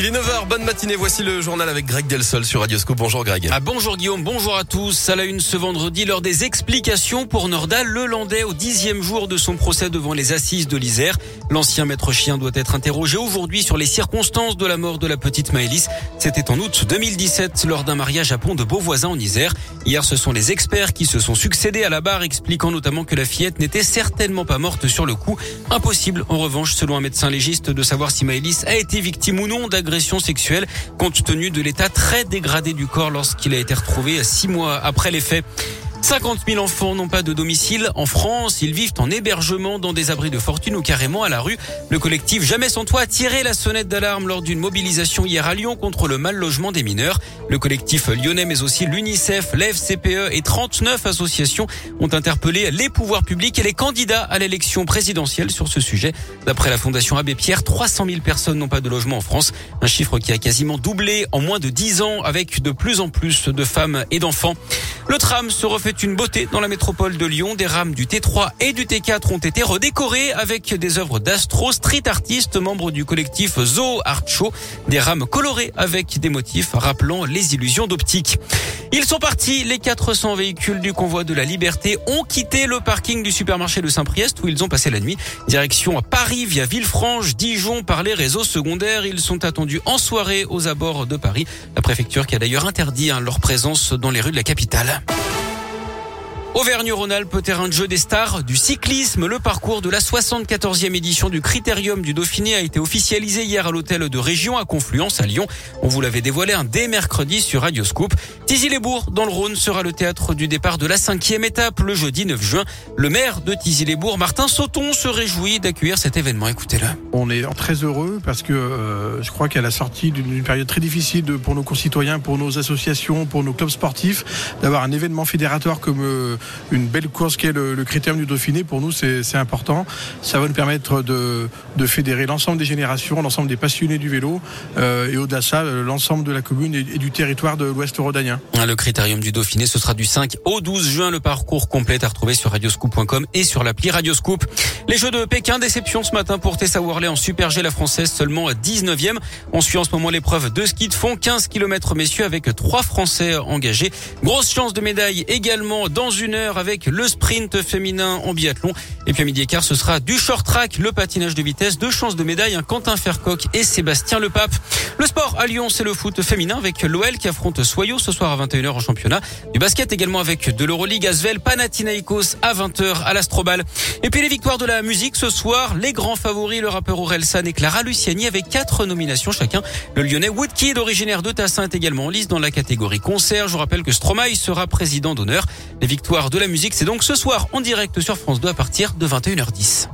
Il est 9h, bonne matinée. Voici le journal avec Greg Delsol sur Radioscope. Bonjour Greg. Ah, bonjour Guillaume, bonjour à tous. À la une ce vendredi, lors des explications pour Nordal Lelandais au dixième jour de son procès devant les assises de l'Isère. L'ancien maître chien doit être interrogé aujourd'hui sur les circonstances de la mort de la petite Maëlys. C'était en août 2017 lors d'un mariage à Pont de Beauvoisin en Isère. Hier, ce sont les experts qui se sont succédés à la barre, expliquant notamment que la fillette n'était certainement pas morte sur le coup. Impossible, en revanche, selon un médecin légiste, de savoir si Maëlys a été victime ou non d'agression agression sexuelle compte tenu de l'état très dégradé du corps lorsqu'il a été retrouvé six mois après les faits. 50 000 enfants n'ont pas de domicile en France. Ils vivent en hébergement dans des abris de fortune ou carrément à la rue. Le collectif Jamais sans toit a tiré la sonnette d'alarme lors d'une mobilisation hier à Lyon contre le mal logement des mineurs. Le collectif lyonnais mais aussi l'UNICEF, l'FCPE et 39 associations ont interpellé les pouvoirs publics et les candidats à l'élection présidentielle sur ce sujet. D'après la Fondation Abbé Pierre, 300 000 personnes n'ont pas de logement en France. Un chiffre qui a quasiment doublé en moins de 10 ans avec de plus en plus de femmes et d'enfants. Le tram se refait une beauté dans la métropole de Lyon. Des rames du T3 et du T4 ont été redécorées avec des œuvres d'astro street artistes, membres du collectif Zoo Art Show. Des rames colorées avec des motifs rappelant les illusions d'optique. Ils sont partis. Les 400 véhicules du convoi de la liberté ont quitté le parking du supermarché de Saint-Priest où ils ont passé la nuit. Direction à Paris via Villefranche, Dijon par les réseaux secondaires. Ils sont attendus en soirée aux abords de Paris. La préfecture qui a d'ailleurs interdit hein, leur présence dans les rues de la capitale. Auvergne-Rhône-Alpes, terrain de jeu des stars du cyclisme. Le parcours de la 74e édition du Critérium du Dauphiné a été officialisé hier à l'hôtel de Région à Confluence à Lyon. On vous l'avait dévoilé un dès mercredi sur Radioscoop. Tizy-les-Bourgs, dans le Rhône, sera le théâtre du départ de la cinquième étape le jeudi 9 juin. Le maire de Tizy-les-Bourgs, Martin Sauton, se réjouit d'accueillir cet événement. Écoutez-le. On est très heureux parce que euh, je crois qu'à la sortie d'une période très difficile pour nos concitoyens, pour nos associations, pour nos clubs sportifs, d'avoir un événement fédératoire comme euh, une belle course qui est le, Critérium du Dauphiné, pour nous c'est important. Ça va nous permettre de, fédérer l'ensemble des générations, l'ensemble des passionnés du vélo euh, et au-delà de ça, l'ensemble de la commune et, et, du territoire de l'Ouest rhodanien. Le Critérium du Dauphiné, ce sera du 5 au 12 juin. Le parcours complet à retrouver sur radioscoop.com et sur l'appli Radioscoop. Les Jeux de Pékin, déception ce matin pour Tessa Worley en Super G, la française seulement 19e. On suit en ce moment l'épreuve de ski de fond, 15 km messieurs avec trois Français engagés. Grosse chance de médaille également dans une heure avec le sprint féminin en biathlon. Et puis à midi et quart, ce sera du short track, le patinage de vitesse, deux chances de médaille, Quentin Fercoq et Sébastien Lepape. Le sport à Lyon, c'est le foot féminin avec l'OL qui affronte Soyo ce soir à 21h en championnat. Du basket également avec de l'Euroleague Asvel Panathinaikos à 20h à l'Astrobal. Et puis les victoires de la musique ce soir, les grands favoris, le rappeur Orelsan et Clara Luciani avec quatre nominations chacun. Le lyonnais Woodkid, originaire de Tassin, est également en lice dans la catégorie concert. Je vous rappelle que Stromae sera président d'honneur. Les victoires de la musique, c'est donc ce soir en direct sur France 2 à partir de 21h10.